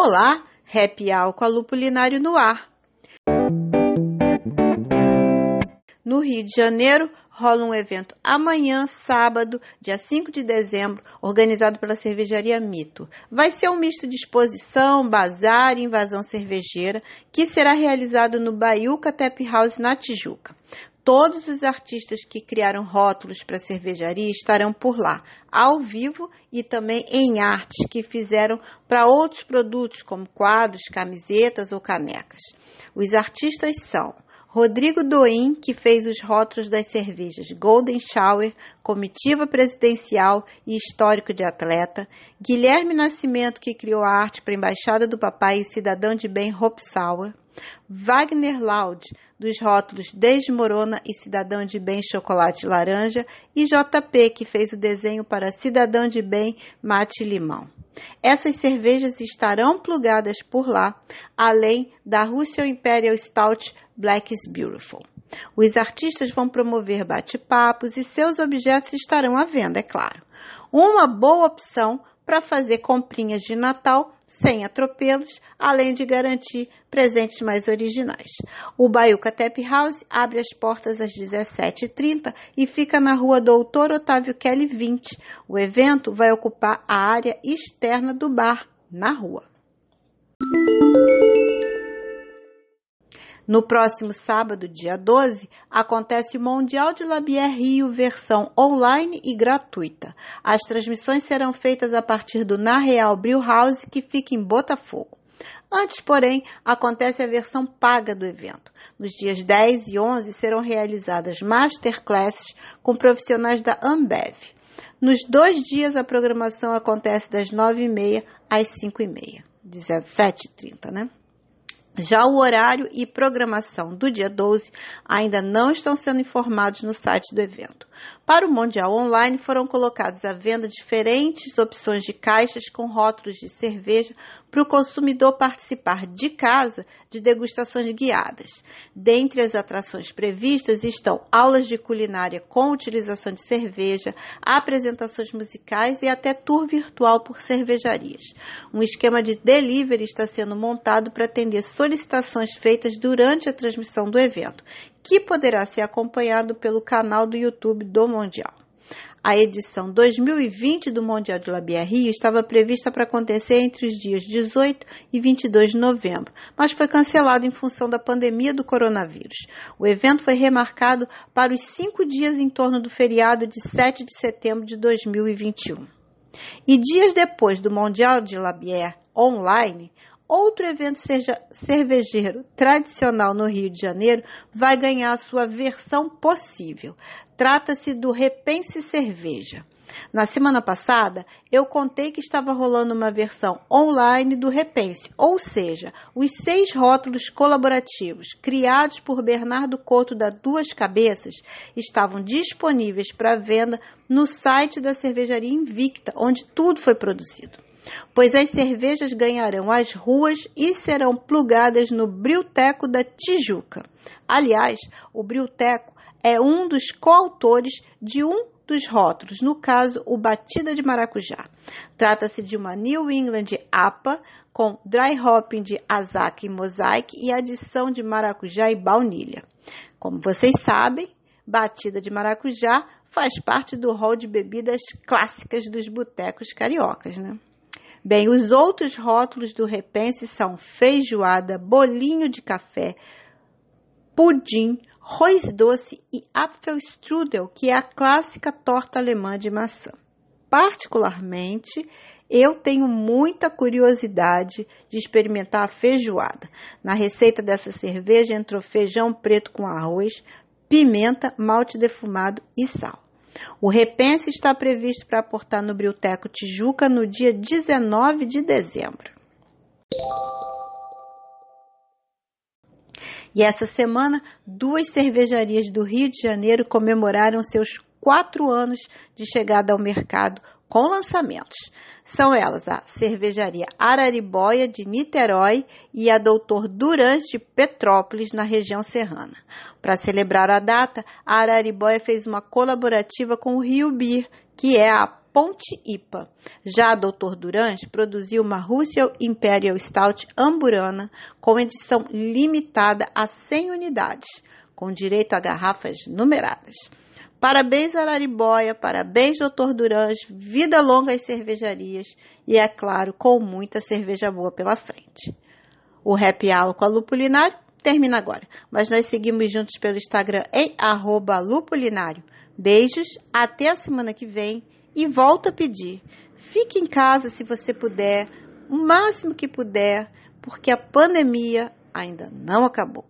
Olá, Happy Hour com a Lupulinário no ar. No Rio de Janeiro, rola um evento amanhã, sábado, dia 5 de dezembro, organizado pela cervejaria Mito. Vai ser um misto de exposição, bazar e invasão cervejeira, que será realizado no Baiuca Tap House na Tijuca. Todos os artistas que criaram rótulos para cervejaria estarão por lá, ao vivo e também em arte, que fizeram para outros produtos, como quadros, camisetas ou canecas. Os artistas são Rodrigo Doim, que fez os rótulos das cervejas Golden Shower, Comitiva Presidencial e Histórico de Atleta. Guilherme Nascimento, que criou a arte para a Embaixada do Papai e Cidadão de Bem Hope. Wagner Laud, dos rótulos Desmorona e Cidadão de Bem Chocolate Laranja. E JP, que fez o desenho para Cidadão de Bem Mate Limão. Essas cervejas estarão plugadas por lá, além da Russian Imperial Stout Black is Beautiful. Os artistas vão promover bate-papos e seus objetos estarão à venda, é claro. Uma boa opção para fazer comprinhas de Natal sem atropelos, além de garantir presentes mais originais. O Baiuca Tap House abre as portas às 17h30 e fica na rua Doutor Otávio Kelly 20. O evento vai ocupar a área externa do bar, na rua. No próximo sábado, dia 12, acontece o Mundial de Labier Rio versão online e gratuita. As transmissões serão feitas a partir do Na Real Brew House, que fica em Botafogo. Antes, porém, acontece a versão paga do evento. Nos dias 10 e 11 serão realizadas masterclasses com profissionais da Ambev. Nos dois dias, a programação acontece das 9h30 às 5h30, 17h30, né? Já o horário e programação do dia 12 ainda não estão sendo informados no site do evento. Para o Mundial Online foram colocadas à venda diferentes opções de caixas com rótulos de cerveja para o consumidor participar de casa de degustações guiadas. Dentre as atrações previstas estão aulas de culinária com utilização de cerveja, apresentações musicais e até tour virtual por cervejarias. Um esquema de delivery está sendo montado para atender solicitações feitas durante a transmissão do evento, que poderá ser acompanhado pelo canal do YouTube do Mundial. A edição 2020 do Mundial de Labier Rio estava prevista para acontecer entre os dias 18 e 22 de novembro, mas foi cancelado em função da pandemia do coronavírus. O evento foi remarcado para os cinco dias em torno do feriado de 7 de setembro de 2021. E dias depois do Mundial de Labier online, outro evento seja cervejeiro tradicional no Rio de Janeiro vai ganhar a sua versão possível. Trata-se do Repense Cerveja. Na semana passada, eu contei que estava rolando uma versão online do Repense, ou seja, os seis rótulos colaborativos criados por Bernardo Couto da Duas Cabeças estavam disponíveis para venda no site da cervejaria Invicta, onde tudo foi produzido. Pois as cervejas ganharão as ruas e serão plugadas no Brilteco da Tijuca. Aliás, o Brilteco é um dos coautores de um dos rótulos, no caso, o Batida de Maracujá. Trata-se de uma New England APA com dry hopping de Azak e Mosaic e adição de maracujá e baunilha. Como vocês sabem, Batida de Maracujá faz parte do rol de bebidas clássicas dos botecos cariocas, né? Bem, os outros rótulos do Repense são feijoada, bolinho de café, pudim, arroz doce e Apfelstrudel, que é a clássica torta alemã de maçã. Particularmente, eu tenho muita curiosidade de experimentar a feijoada. Na receita dessa cerveja entrou feijão preto com arroz, pimenta, malte defumado e sal. O repense está previsto para aportar no Brilteco Tijuca no dia 19 de dezembro. E essa semana, duas cervejarias do Rio de Janeiro comemoraram seus quatro anos de chegada ao mercado com lançamentos. São elas a Cervejaria Araribóia de Niterói e a Doutor Durante de Petrópolis, na região serrana. Para celebrar a data, a Araribóia fez uma colaborativa com o Rio Beer, que é a Ponte IPA. Já a Dr. Durans produziu uma Russell Imperial Stout Amburana com edição limitada a 100 unidades, com direito a garrafas numeradas. Parabéns, Araribóia, parabéns, Dr. Durans, vida longa às cervejarias e, é claro, com muita cerveja boa pela frente. O Happy Hour com a Lupulinário termina agora, mas nós seguimos juntos pelo Instagram em lupulinário. Beijos, até a semana que vem e volto a pedir, fique em casa se você puder, o máximo que puder, porque a pandemia ainda não acabou.